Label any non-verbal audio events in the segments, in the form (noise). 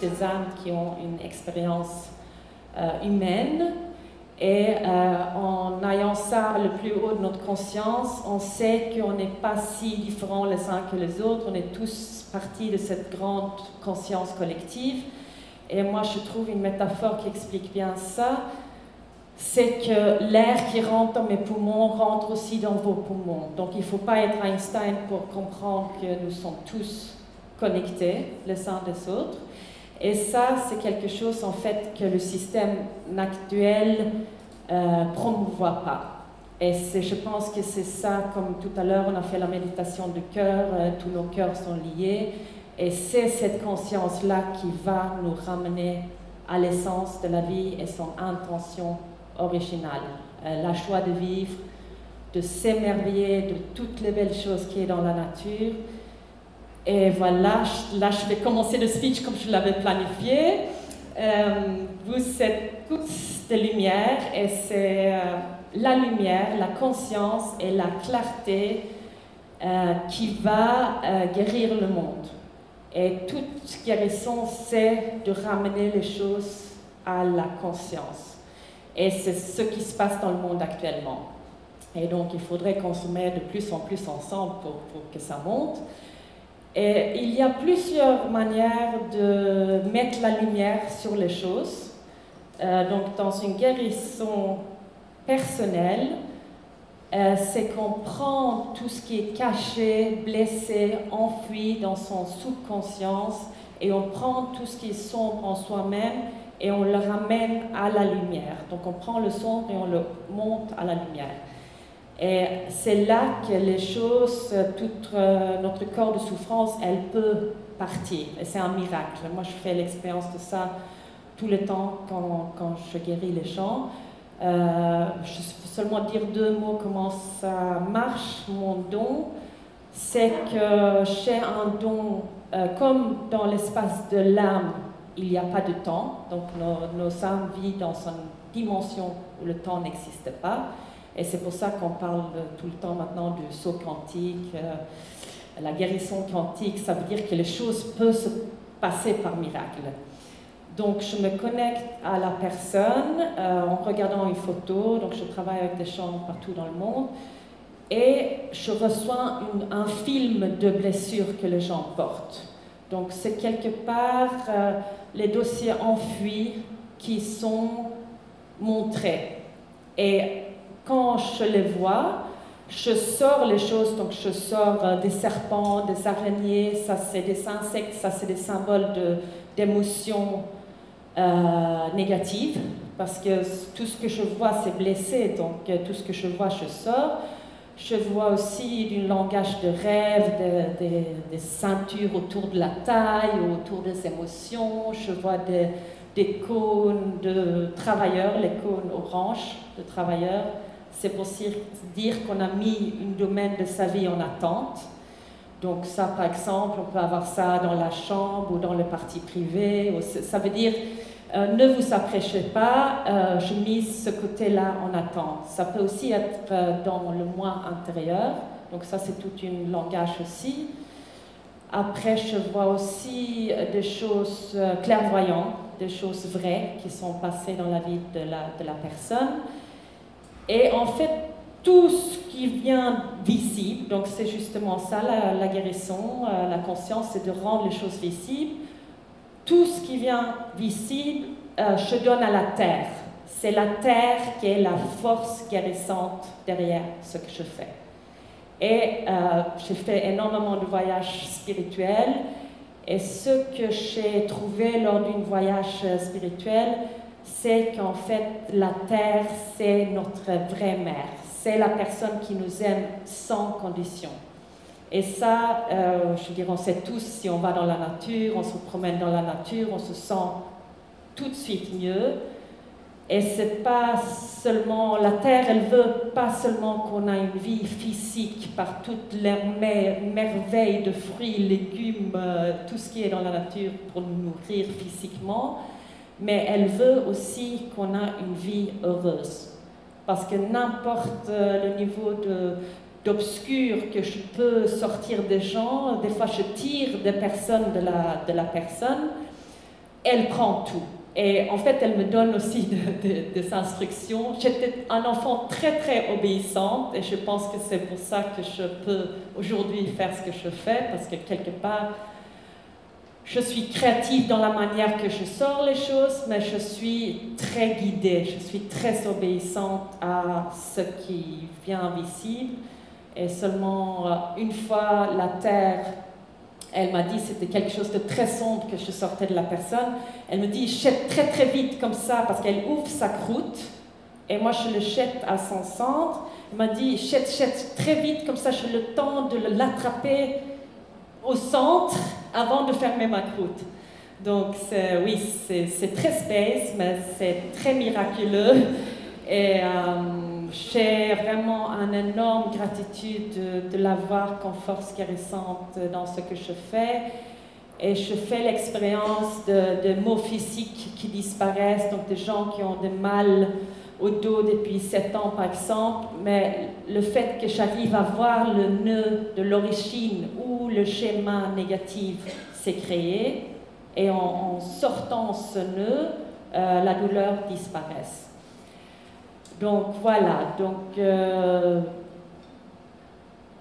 des âmes qui ont une expérience euh, humaine. Et euh, en ayant ça le plus haut de notre conscience, on sait qu'on n'est pas si différents les uns que les autres, on est tous partie de cette grande conscience collective. Et moi, je trouve une métaphore qui explique bien ça c'est que l'air qui rentre dans mes poumons rentre aussi dans vos poumons. Donc il ne faut pas être Einstein pour comprendre que nous sommes tous connectés les uns des autres. Et ça, c'est quelque chose en fait que le système actuel euh, promouvoit pas. Et je pense que c'est ça, comme tout à l'heure, on a fait la méditation du cœur, euh, tous nos cœurs sont liés. Et c'est cette conscience-là qui va nous ramener à l'essence de la vie et son intention original, euh, la joie de vivre, de s'émerveiller de toutes les belles choses qui est dans la nature. Et voilà, là je vais commencer le speech comme je l'avais planifié. Euh, vous êtes tous de lumière et c'est euh, la lumière, la conscience et la clarté qui va guérir le monde. Et toute guérison, c'est de ramener les choses à la conscience. Et c'est ce qui se passe dans le monde actuellement. Et donc, il faudrait mette de plus en plus ensemble pour, que ça monte. Et il y a plusieurs manières de mettre la lumière sur les choses. Euh, donc, dans une guérison personnelle, euh, c'est qu'on prend tout ce qui est caché, blessé, enfoui dans son subconscience et on prend tout ce qui est sombre en soi-même et on le ramène à la lumière. Donc on prend le sombre et on le monte à la lumière. Et c'est là que les choses, tout euh, notre corps de souffrance, elle peut partir. Et c'est un miracle. Moi, je fais l'expérience de ça tout le temps quand, je guéris les gens. Euh, je vais seulement dire deux mots comment ça marche, mon don. C'est que j'ai un don, euh, comme dans l'espace de l'âme, il n'y a pas de temps, donc nos âmes vivent dans une dimension où le temps n'existe pas. Et c'est pour ça qu'on parle tout le temps maintenant du saut quantique, euh, la guérison quantique, ça veut dire que les choses peuvent se passer par miracle. Donc je me connecte à la personne euh, en regardant une photo, donc je travaille avec des gens partout dans le monde, et je reçois un film de blessures que les gens portent. Donc c'est quelque part euh, les dossiers enfuis qui sont montrés. Et quand je les vois, je sors les choses, donc je sors euh, des serpents, des araignées, ça c'est des insectes, ça c'est des symboles d'émotions euh, négatives, parce que tout ce que je vois c'est blessé, donc tout ce que je vois je sors. Je vois aussi du langage de rêve, des ceintures autour de la taille, autour des émotions. Je vois des, des cônes de travailleurs, les cônes orange de travailleurs. C'est pour dire qu'on a mis une domaine de sa vie en attente. Donc ça, par exemple, on peut avoir ça dans la chambre ou dans le parti privé. Ça veut dire euh, ne vous apprêchez pas, euh, je mise ce côté-là en attente. Ça peut aussi être euh, dans le moi intérieur, donc ça c'est tout un langage aussi. Après, je vois aussi des choses clairvoyantes, des choses vraies qui sont passées dans la vie de la, de la personne. Et en fait, tout ce qui vient visible, donc c'est justement ça la, guérison, la conscience, c'est de rendre les choses visibles tout ce qui vient visible, euh, je donne à la terre. C'est la terre qui est la force guérissante derrière ce que je fais. Et euh, j'ai fait énormément de voyages spirituels. Et ce que j'ai trouvé lors d'un voyage spirituel, c'est qu'en fait, la terre, c'est notre vraie mère. C'est la personne qui nous aime sans condition. Et ça, euh, je dirais, on sait tous, si on va dans la nature, on se promène dans la nature, on se sent tout de suite mieux. Et c'est pas seulement, la terre, elle veut pas seulement qu'on a une vie physique par toutes les merveilles de fruits, légumes, euh, tout ce qui est dans la nature pour nous nourrir physiquement, mais elle veut aussi qu'on a une vie heureuse. Parce que n'importe euh, le niveau d'obscur que je peux sortir des gens. Des fois, je tire des personnes de la personne. elle prend tout. Et en fait, elle me donne aussi des instructions. J'étais un enfant très, très obéissante et je pense que c'est pour ça que je peux aujourd'hui faire ce que je fais, parce que quelque part, je suis créative dans la manière que je sors les choses, mais je suis très guidée, je suis très obéissante à ce qui vient visible. Et seulement euh, une fois la terre, elle m'a dit, c'était quelque chose de très sombre que je sortais de la personne. Elle me dit, jette très très vite comme ça, parce qu'elle ouvre sa croûte, et moi je le jette à son centre. Elle m'a dit, jette, jette très vite, comme ça j'ai le temps de l'attraper au centre avant de fermer ma croûte. Donc oui, c'est très space, mais c'est très miraculeux. Et euh, j'ai vraiment une énorme gratitude de, l'avoir comme force guérissante dans ce que je fais. Et je fais l'expérience de, de, mots physiques qui disparaissent, donc de gens qui ont des mal au dos depuis 7 ans par exemple, mais le fait que j'arrive à voir le nœud de l'origine le schéma négatif s'est créé, et en, sortant ce nœud, euh, la douleur disparaît. Donc voilà, donc euh,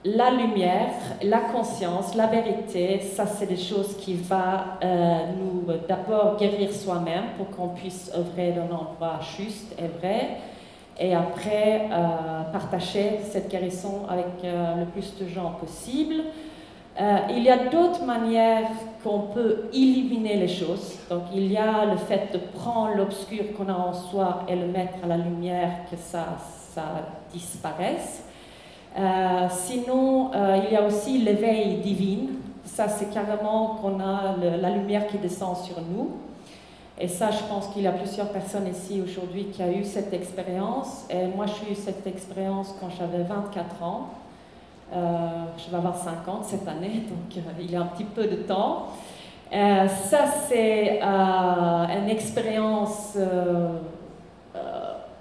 la lumière, la conscience, la vérité, ça c'est des choses qui vont euh, nous d'abord guérir soi-même pour qu'on puisse œuvrer dans un endroit juste et vrai, et après partager cette guérison avec le plus de gens possible. Il y a d'autres manières qu'on peut éliminer les choses. Donc il y a le fait de prendre l'obscur qu'on a en soi et le mettre à la lumière, que ça, disparaisse. Euh, sinon, euh, il y a aussi l'éveil divin. Ça, c'est carrément qu'on a la lumière qui descend sur nous. Et ça, je pense qu'il y a plusieurs personnes ici aujourd'hui qui ont eu cette expérience. Et moi, j'ai eu cette expérience quand j'avais 24 ans. Euh, je vais avoir 50 cette année, (laughs) donc il y a un petit peu de temps. ça, c'est une expérience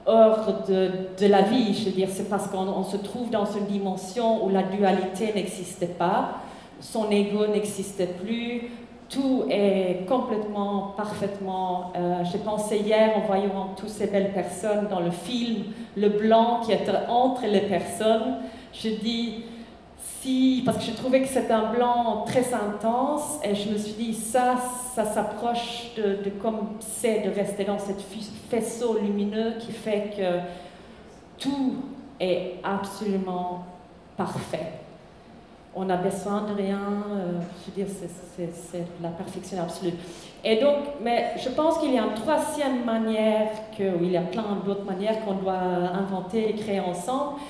hors de, de, la vie. Je veux dire, c'est parce qu'on se trouve dans une dimension où la dualité n'existait pas, son ego n'existait plus, tout est complètement, parfaitement. Euh, J'ai pensé hier en voyant toutes ces belles personnes dans le film, le blanc qui était entre les personnes. Je dis, parce que je trouvais que c'était un blanc très intense, et je me suis dit, ça, ça s'approche de, comme c'est de rester dans ce faisceau lumineux qui fait que tout est absolument parfait. On n'a besoin de rien, euh, je veux dire, c'est la perfection absolue. Et donc, mais je pense qu'il y a une troisième manière, que, il y a plein d'autres manières qu'on doit inventer et créer ensemble,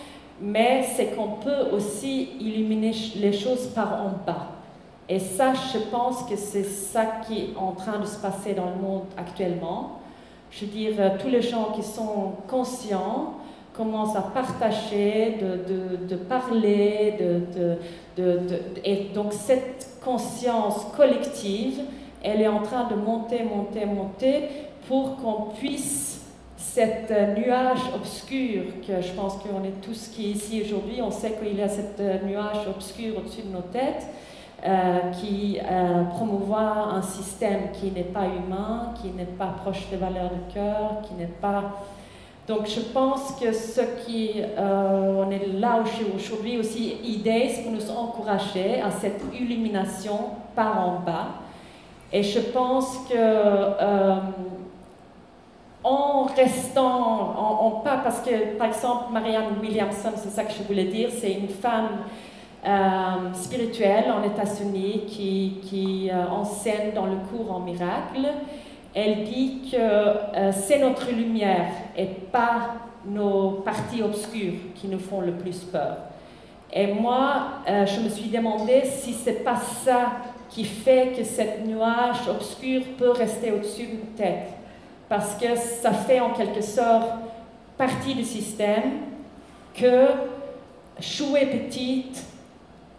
mais c'est qu'on peut aussi illuminer les choses par en bas. Et ça, je pense que c'est ça qui est en train de se passer dans le monde actuellement. Je veux dire, euh, tous les gens qui sont conscients commencent à partager, de, parler, de, et donc cette conscience collective, elle est en train de monter, monter, monter pour qu'on puisse cet euh, nuage obscur que je pense qu'on est tous qui ici aujourd'hui, on sait qu'il y a cet euh, nuage obscur au-dessus de nos têtes euh, qui euh, un système qui n'est pas humain, qui n'est pas proche des valeurs du cœur, qui n'est pas... Donc je pense que ce qui, on est là aujourd'hui aussi, idée, c'est pour nous encourager à cette illumination par en bas. Et je pense que en restant, en, pas, parce que par exemple, Marianne Williamson, c'est ça que je voulais dire, c'est une femme euh, spirituelle en États-Unis qui, euh, enseigne dans le cours en miracle. Elle dit que euh, c'est notre lumière et pas nos parties obscures qui nous font le plus peur. Et moi, je me suis demandé si c'est pas ça qui fait que cette nuage obscur peut rester au-dessus de nos têtes parce que ça fait en quelque sorte partie du système que jouer petite,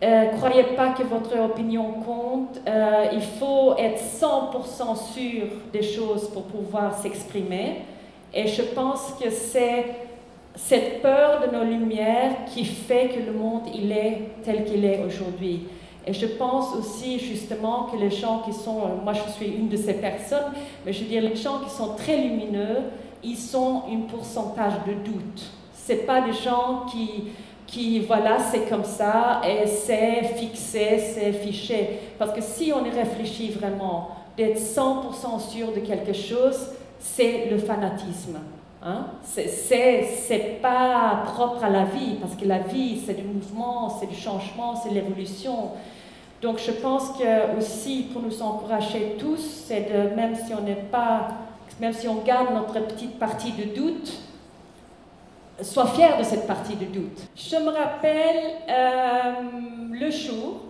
euh, croyez pas que votre opinion compte, euh, il faut être 100% sûr des choses pour pouvoir s'exprimer. Et je pense que c'est cette peur de nos lumières qui fait que le monde il est tel qu'il est aujourd'hui. Et je pense aussi justement que les gens qui sont, euh, moi je suis une de ces personnes, mais je veux dire les gens qui sont très lumineux, ils sont un pourcentage de doute. C'est pas des gens qui, qui voilà, c'est comme ça et c'est fixé, c'est fiché. Parce que si on y réfléchit vraiment, d'être 100% sûr de quelque chose, c'est le fanatisme. Hein? C'est pas propre à la vie, parce que la vie, c'est du mouvement, c'est du changement, c'est l'évolution. Donc je pense que aussi pour nous encourager tous, c'est de même si on n'est pas, même si on garde notre petite partie de doute, sois fier de cette partie de doute. Je me rappelle euh, le jour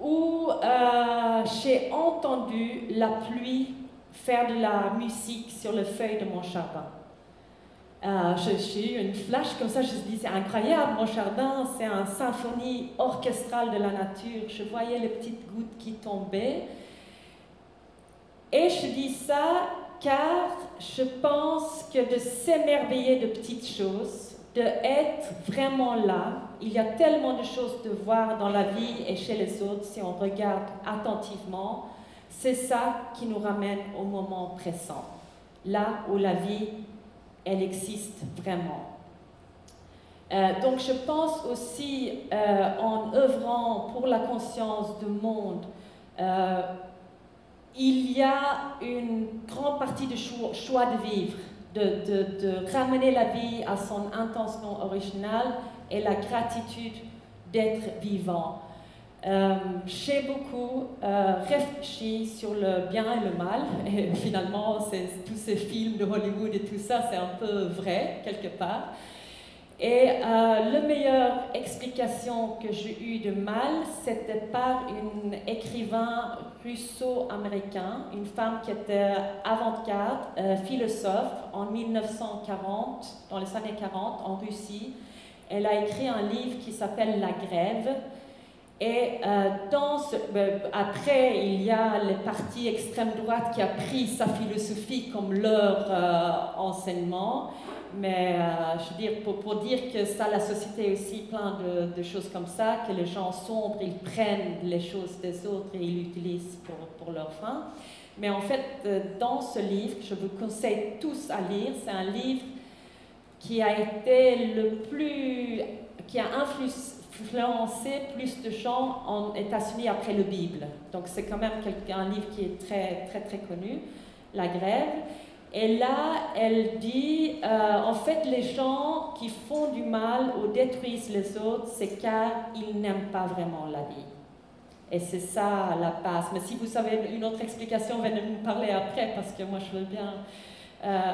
où euh, j'ai entendu la pluie faire de la musique sur le feuille de mon jardin. Euh, j'ai eu une flash comme ça, je me dis c'est incroyable, mon jardin, c'est une symphonie orchestrale de la nature. Je voyais les petites gouttes qui tombaient. Et je dis ça car je pense que de s'émerveiller de petites choses, de être vraiment là, il y a tellement de choses de voir dans la vie et chez les autres si on regarde attentivement, c'est ça qui nous ramène au moment présent, là où la vie elle existe vraiment. Euh, donc je pense aussi euh, en œuvrant pour la conscience du monde, euh, il y a une grande partie du choix, de vivre, de, de, de, ramener la vie à son intention originale et la gratitude d'être vivant. Euh, j'ai beaucoup euh, réfléchi sur le bien et le mal, et (laughs) finalement, tous ces films de Hollywood et tout ça, c'est un peu vrai, quelque part. Et euh, la meilleure explication que j'ai eue de mal, c'était par une écrivain russo-américain, une femme qui était avant-garde, philosophe, en 1940, dans les années 40, en Russie. Elle a écrit un livre qui s'appelle La Grève. Et euh, ben, après, il y a les partis extrême droite qui a pris sa philosophie comme leur euh, enseignement. Mais euh, je veux dire, pour, dire que ça, la société aussi plein de, de, choses comme ça, que les gens sombres, ils prennent les choses des autres et ils l'utilisent pour, pour leur fin. Mais en fait, dans ce livre, je vous conseille tous à lire, c'est un livre qui a été le plus, qui a influencé influencé plus de gens en États-Unis après le Bible. Donc c'est quand même un livre qui est très très très connu, La Grève. Et là, elle dit, euh, en fait, les gens qui font du mal ou détruisent les autres, c'est car ils n'aiment pas vraiment la vie. Et c'est ça la base. Mais si vous avez une autre explication, venez nous parler après, parce que moi, je veux bien... Euh,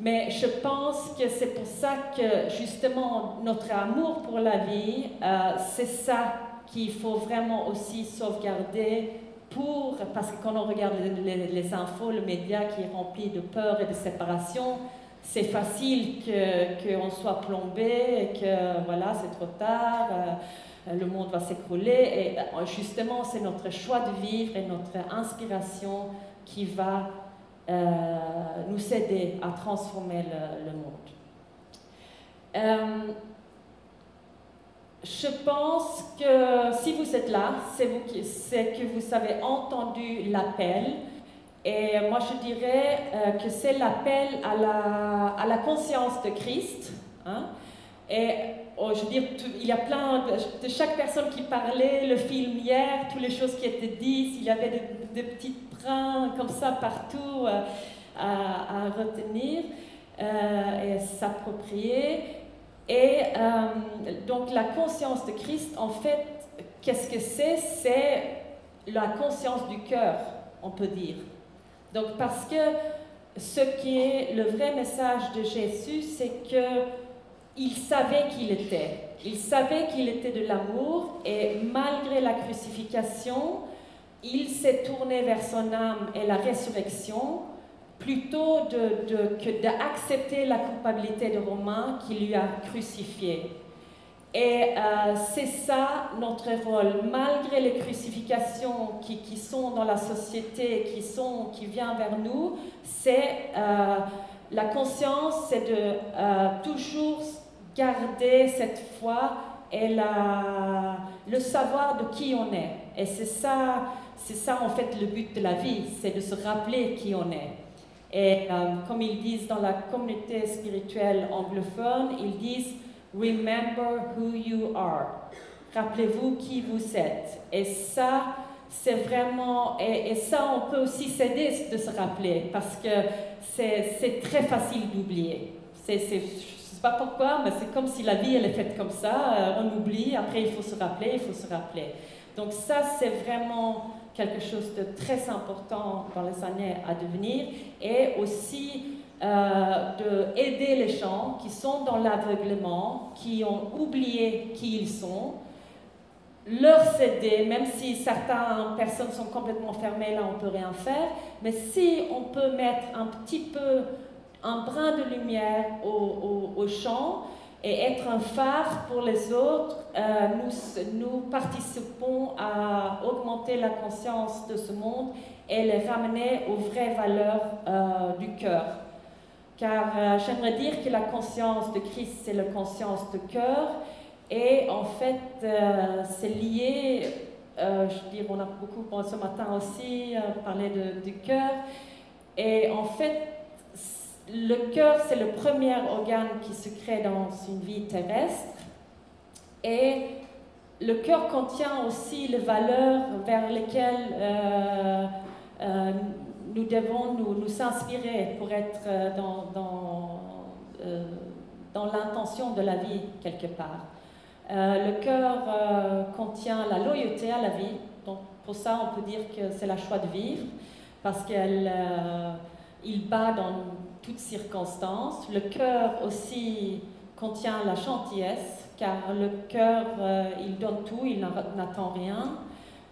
mais je pense que c'est pour ça que justement notre amour pour la vie, euh, c'est ça qu'il faut vraiment aussi sauvegarder pour, parce que quand on regarde les, infos, le média qui est rempli de peur et de séparation, c'est facile qu'on soit plombé et que voilà, c'est trop tard, euh, le monde va s'écrouler. Et euh, justement, c'est notre choix de vivre et notre inspiration qui va nous aider à transformer le, monde. Euh, je pense que si vous êtes là, c'est que vous avez entendu l'appel. Et moi, je dirais euh, que c'est l'appel à la, conscience de Christ. Hein. Oh, je veux dire, il y a plein de, chaque personne qui parlait, le film hier, toutes les choses qui étaient dites, il y avait des, petites brins comme ça partout euh, à, retenir euh, et s'approprier. Et euh, donc la conscience de Christ, en fait, qu'est-ce que c'est? C'est la conscience du cœur, on peut dire. Donc parce que ce qui est le vrai message de Jésus, c'est que il savait qu'il était. Il savait qu'il était de l'amour et malgré la crucifixion, il s'est tourné vers son âme et la résurrection plutôt que d'accepter la culpabilité de Romain qui lui a crucifié. Et euh, c'est ça notre rôle. Malgré les crucifixions qui, qui, sont dans la société, qui, sont, qui viennent vers nous, c'est euh, la conscience, c'est de euh, toujours garder cette foi et la, le savoir de qui on est. Et c'est ça, c'est ça en fait le but de la vie, c'est de se rappeler qui on est. Et euh, comme ils disent dans la communauté spirituelle anglophone, ils disent Remember who you are. Rappelez-vous qui vous êtes. Et ça, c'est vraiment. Et, ça, on peut aussi s'aider de se rappeler parce que c'est très facile d'oublier. C'est sais pas pourquoi, mais c'est comme si la vie, elle est faite comme ça. Euh, on oublie, après il faut se rappeler, il faut se rappeler. Donc ça, c'est vraiment quelque chose de très important dans les années à devenir. Et aussi euh, d'aider les gens qui sont dans l'aveuglement, qui ont oublié qui ils sont, leur céder, même si certaines personnes sont complètement fermées, là on peut rien faire, mais si on peut mettre un petit peu un brin de lumière au, champ et être un phare pour les autres, euh, nous, nous participons à augmenter la conscience de ce monde et les ramener aux vraies valeurs euh, du cœur. Car euh, j'aimerais dire que la conscience de Christ, c'est la conscience de cœur. Et en fait, c'est lié, je veux dire, on a beaucoup ce matin aussi parlé de, du cœur. Et en fait, le cœur, c'est le premier organe qui se crée dans une vie terrestre. Et le cœur contient aussi les valeurs vers lesquelles euh, euh, nous devons nous, nous inspirer pour être euh, dans, dans, dans l'intention de la vie quelque part. le cœur contient la loyauté à la vie. Donc pour ça, on peut dire que c'est la choix de vivre parce qu'il bat dans toutes circonstances. Le cœur aussi contient la gentillesse, car le cœur, euh, il donne tout, il n'attend rien.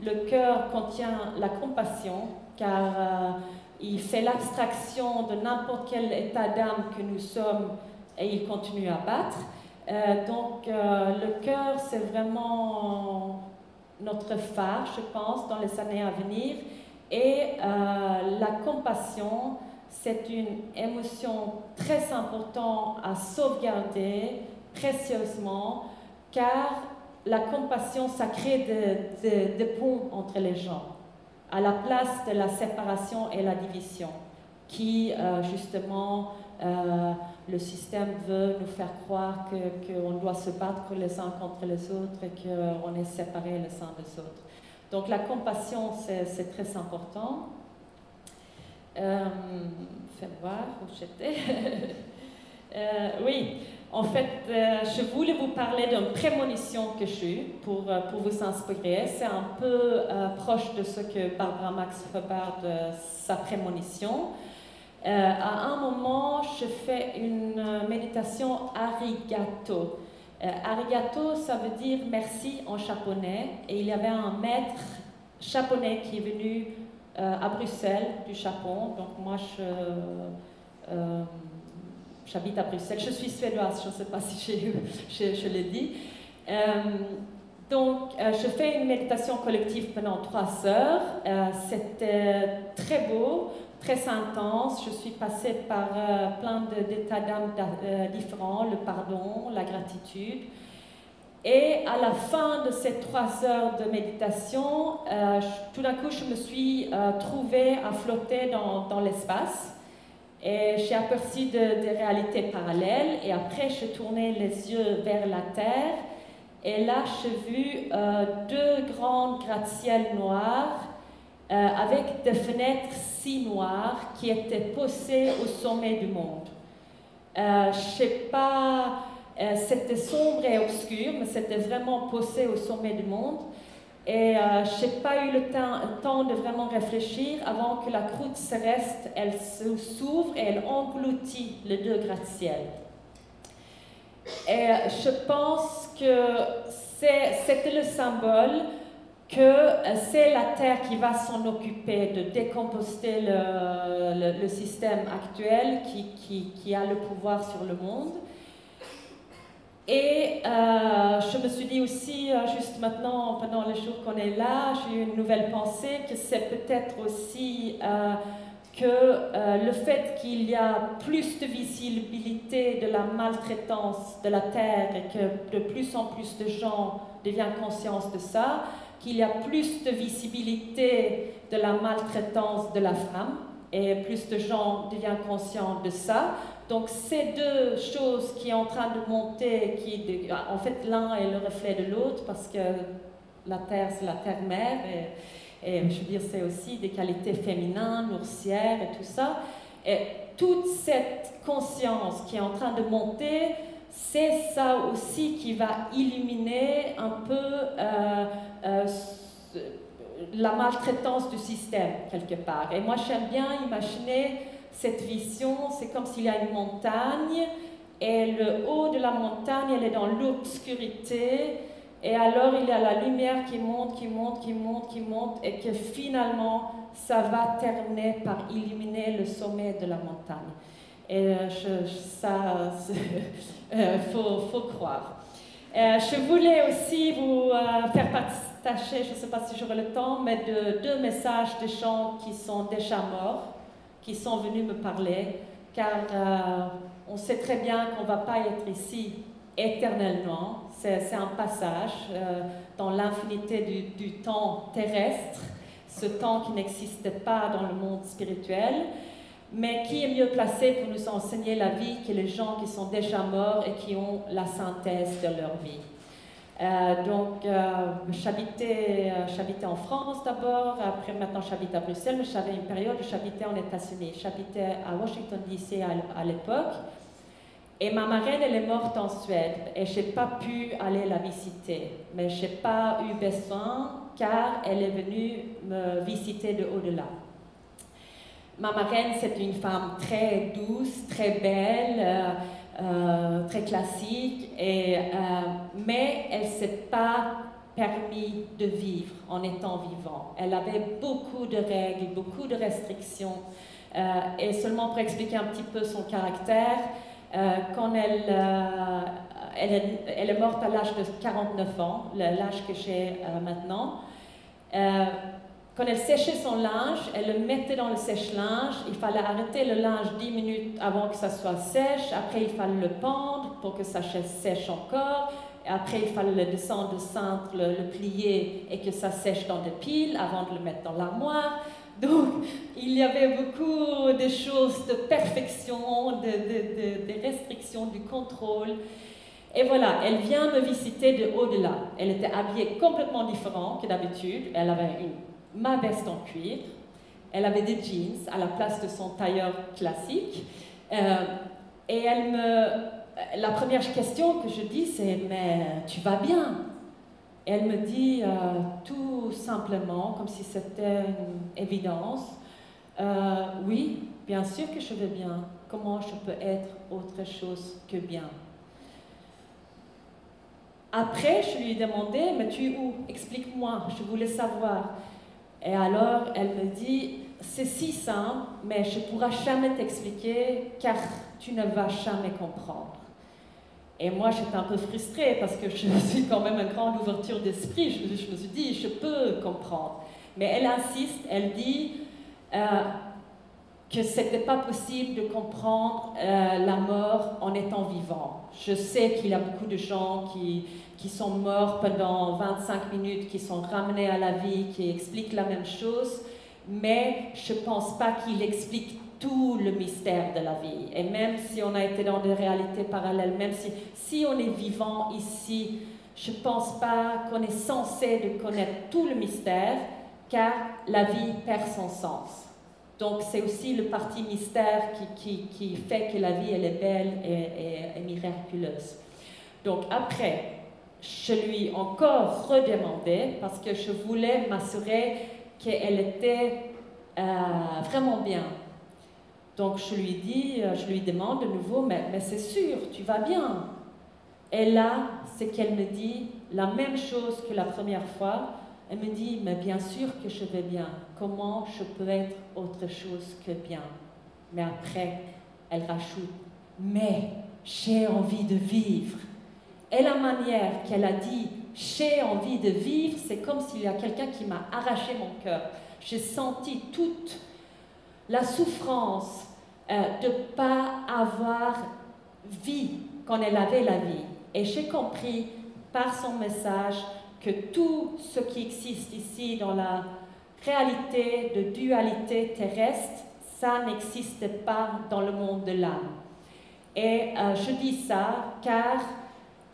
Le cœur contient la compassion, car euh, il fait l'abstraction de n'importe quel état d'âme que nous sommes et il continue à battre. Euh, donc le cœur, c'est vraiment notre phare, je pense, dans les années à venir. Et la compassion, c'est une émotion très importante à sauvegarder précieusement, car la compassion, ça crée des ponts entre les gens, à la place de la séparation et la division, qui euh, justement euh, le système veut nous faire croire qu'on doit se battre les uns contre les autres et qu'on est séparés les uns des autres. Donc la compassion, c'est très important. Euh, faites voir où j'étais. (laughs) Euh, oui, en fait, euh, je voulais vous parler d'une prémonition que j'ai pour, pour vous inspirer. C'est un peu proche de ce que Barbara Max de sa prémonition. à un moment, je fais une méditation arigato. arigato, ça veut dire merci en japonais. Et il y avait un maître japonais qui est venu à Bruxelles, du Japon. Donc moi, je, euh, j'habite à Bruxelles. Je suis suédoise, je ne sais pas si je, je l'ai dit. Euh, donc, je fais une méditation collective pendant trois heures. C'était très beau, très intense. Je suis passée par plein d'états d'âme différents, le pardon, la gratitude. Et à la fin de ces trois heures de méditation, euh, tout d'un coup, je me suis euh, trouvée à flotter dans, l'espace. Et j'ai aperçu des réalités parallèles. Et après, j'ai tourné les yeux vers la Terre. Et là, j'ai vu euh, deux grands gratte-ciels noirs avec des fenêtres si noires qui étaient posées au sommet du monde. je ne sais pas euh, c'était sombre et obscur, mais c'était vraiment posé au sommet du monde. Et euh, je n'ai pas eu le temps, de vraiment réfléchir avant que la croûte céleste, elle s'ouvre et elle engloutit les deux gratte-ciel. Et je pense que c'était le symbole que euh, c'est la Terre qui va s'en occuper de décomposter le, système actuel qui, a le pouvoir sur le monde. Et euh, je me suis dit aussi, euh, juste maintenant, pendant les jours qu'on est là, j'ai eu une nouvelle pensée que c'est peut-être aussi euh, que le fait qu'il y a plus de visibilité de la maltraitance de la terre et que de plus en plus de gens deviennent conscients de ça, qu'il y a plus de visibilité de la maltraitance de la femme et plus de gens deviennent conscients de ça. Donc ces deux choses qui sont en train de monter, qui en fait l'un est le reflet de l'autre parce que la terre c'est la terre-mère et, je veux dire c'est aussi des qualités féminines, nourricières et tout ça. Et toute cette conscience qui est en train de monter, c'est ça aussi qui va illuminer un peu euh, euh, la maltraitance du système quelque part. Et moi j'aime bien imaginer cette vision, c'est comme s'il y a une montagne et le haut de la montagne, elle est dans l'obscurité et alors il y a la lumière qui monte, qui monte, qui monte, qui monte et que finalement ça va terminer par illuminer le sommet de la montagne. Et euh, je, ça, il (laughs) euh, faut, croire. Euh, je voulais aussi vous faire partager, je ne sais pas si j'aurai le temps, mais de deux messages de gens qui sont déjà morts qui sont venus me parler, car euh, on sait très bien qu'on ne va pas être ici éternellement. C'est un passage euh, dans l'infinité du, du, temps terrestre, ce temps qui n'existe pas dans le monde spirituel, mais qui est mieux placé pour nous enseigner la vie que les gens qui sont déjà morts et qui ont la synthèse de leur vie? Euh, donc, euh, j'habitais, euh, j'habitais en France d'abord, après maintenant j'habite à Bruxelles, mais j'avais une période où j'habitais en États-Unis. J'habitais à Washington DC à, l'époque. Et ma marraine, elle est morte en Suède et je n'ai pas pu aller la visiter. Mais je n'ai pas eu besoin car elle est venue me visiter de au-delà. Ma marraine, c'est une femme très douce, très belle. Classique, et, euh, mais elle ne s'est pas permis de vivre en étant vivant. Elle avait beaucoup de règles, beaucoup de restrictions. Euh, et seulement pour expliquer un petit peu son caractère, quand elle, elle, est, elle, est, morte à l'âge de 49 ans, l'âge que j'ai maintenant, quand elle séchait son linge, elle le mettait dans le sèche-linge. Il fallait arrêter le linge 10 minutes avant que ça soit sèche. Après, il fallait le pendre que ça sèche encore. Après, il fallait le descendre de centre, le, plier et que ça sèche dans des piles avant de le mettre dans l'armoire. Donc, il y avait beaucoup de choses de perfection, de, de restrictions, du contrôle. Et voilà, elle vient me visiter de au-delà. Elle était habillée complètement différent que d'habitude. Elle avait une ma veste en cuir. Elle avait des jeans à la place de son tailleur classique. Euh, et elle me, la première question que je dis, c'est Mais tu vas bien? Elle me dit euh, tout simplement, comme si c'était une évidence euh, Oui, bien sûr que je vais bien. Comment je peux être autre chose que bien? Après, je lui ai demandé Mais tu es où? Explique-moi, je voulais savoir. Et alors, elle me dit, c'est si simple, mais je ne pourrai jamais t'expliquer car tu ne vas jamais comprendre. Et moi, j'étais un peu frustrée parce que je (laughs) suis quand même une grande ouverture d'esprit. Je, me suis dit, je peux comprendre. Mais elle insiste, elle dit euh, que ce n'était pas possible de comprendre euh, la mort en étant vivant. Je sais qu'il y a beaucoup de gens qui, qui sont morts pendant 25 minutes, qui sont ramenés à la vie, qui expliquent la même chose, mais je ne pense pas qu'il explique tout le mystère de la vie. Et même si on a été dans des réalités parallèles, même si, si on est vivant ici, je ne pense pas qu'on est censé de connaître tout le mystère, car la vie perd son sens. Donc c'est aussi le parti mystère qui, qui, fait que la vie elle est belle et, et miraculeuse. Donc après, je lui ai encore redemandé parce que je voulais m'assurer qu'elle était euh, vraiment bien. Donc je lui dis, euh, je lui demande de nouveau, mais, c'est sûr, tu vas bien. Et là, c'est qu'elle me dit la même chose que la première fois. Elle me dit, mais bien sûr que je vais bien. Comment je peux être autre chose que bien? Mais après, elle rajoute, mais j'ai envie de vivre. Et la manière qu'elle a dit j'ai envie de vivre, c'est comme s'il y a quelqu'un qui m'a arraché mon cœur. J'ai senti toute la souffrance euh, de ne pas avoir vie quand elle avait la vie. Et j'ai compris par son message que tout ce qui existe ici dans la réalité de dualité terrestre, ça n'existe pas dans le monde de l'âme. Et euh, je dis ça car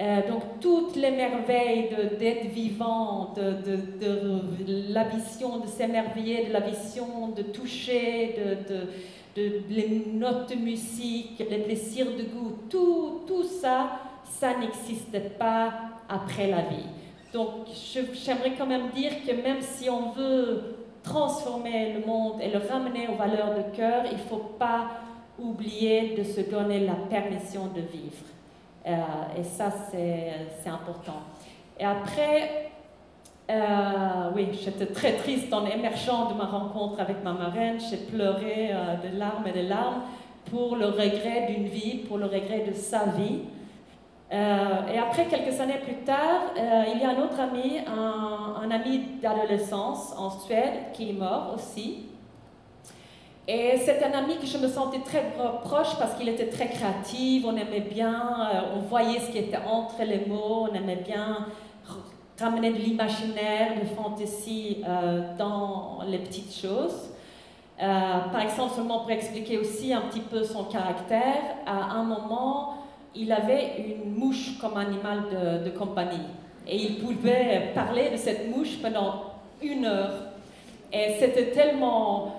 euh, donc toutes les merveilles d'être vivant, de, de, de, la vision, de s'émerveiller, de la vision, de toucher, de, les notes de musique, les plaisirs de goût, tout, tout ça, ça n'existe pas après la vie. Donc j'aimerais quand même dire que même si on veut transformer le monde et le ramener aux valeurs de cœur, il ne faut pas oublier de se donner la permission de vivre. Euh, et ça, c'est important. Et après, euh, oui, j'étais très triste en émergeant de ma rencontre avec ma marraine. J'ai pleuré euh, de larmes et de larmes pour le regret d'une vie, pour le regret de sa vie. et après, quelques années plus tard, il y a un autre ami, un, un ami d'adolescence en Suède, qui est mort aussi. Et c'est un ami que je me sentais très proche parce qu'il était très créatif, on aimait bien, euh, on voyait ce qui était entre les mots, on aimait bien ramener de l'imaginaire, de fantaisie euh, dans les petites choses. Euh, par exemple, seulement pour expliquer aussi un petit peu son caractère, à un moment, il avait une mouche comme animal de, compagnie. Et il pouvait parler de cette mouche pendant une heure. Et c'était tellement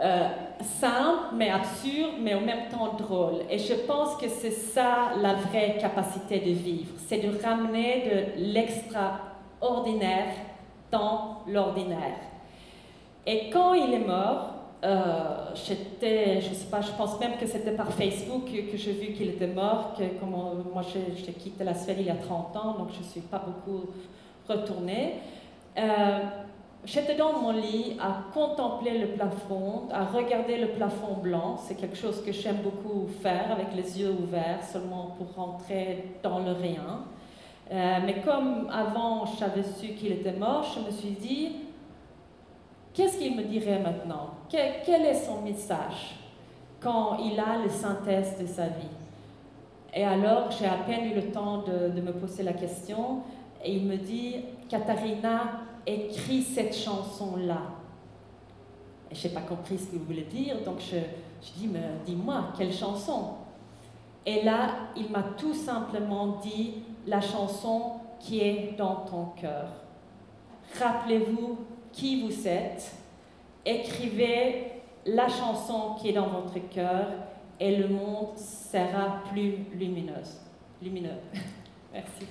euh, simple, mais absurde, mais en même temps drôle. Et je pense que c'est ça la vraie capacité de vivre, c'est de ramener de l'extraordinaire dans l'ordinaire. Et quand il est mort, euh, j'étais, je sais pas, je pense même que c'était par Facebook que, j'ai vu qu'il était mort, que comme moi j'ai quitté la Suède il y a 30 ans, donc je ne suis pas beaucoup retournée. Euh, J'étais dans mon lit à contempler le plafond, à regarder le plafond blanc. C'est quelque chose que j'aime beaucoup faire avec les yeux ouverts, seulement pour rentrer dans le rien. Euh, mais comme avant j'avais su qu'il était mort, je me suis dit, qu'est-ce qu'il me dirait maintenant? Quel, est son message quand il a le synthèse de sa vie? Et alors j'ai à peine eu le temps de, de me poser la question, et il me dit, Katharina, écrit cette chanson-là Je n'ai pas compris ce que vous voulez dire, donc je, dis, mais dis-moi, quelle chanson? Et là, il m'a tout simplement dit la chanson qui est dans ton cœur. Rappelez-vous qui vous êtes, écrivez la chanson qui est dans votre cœur et le monde sera plus lumineuse. lumineux. (laughs) Merci.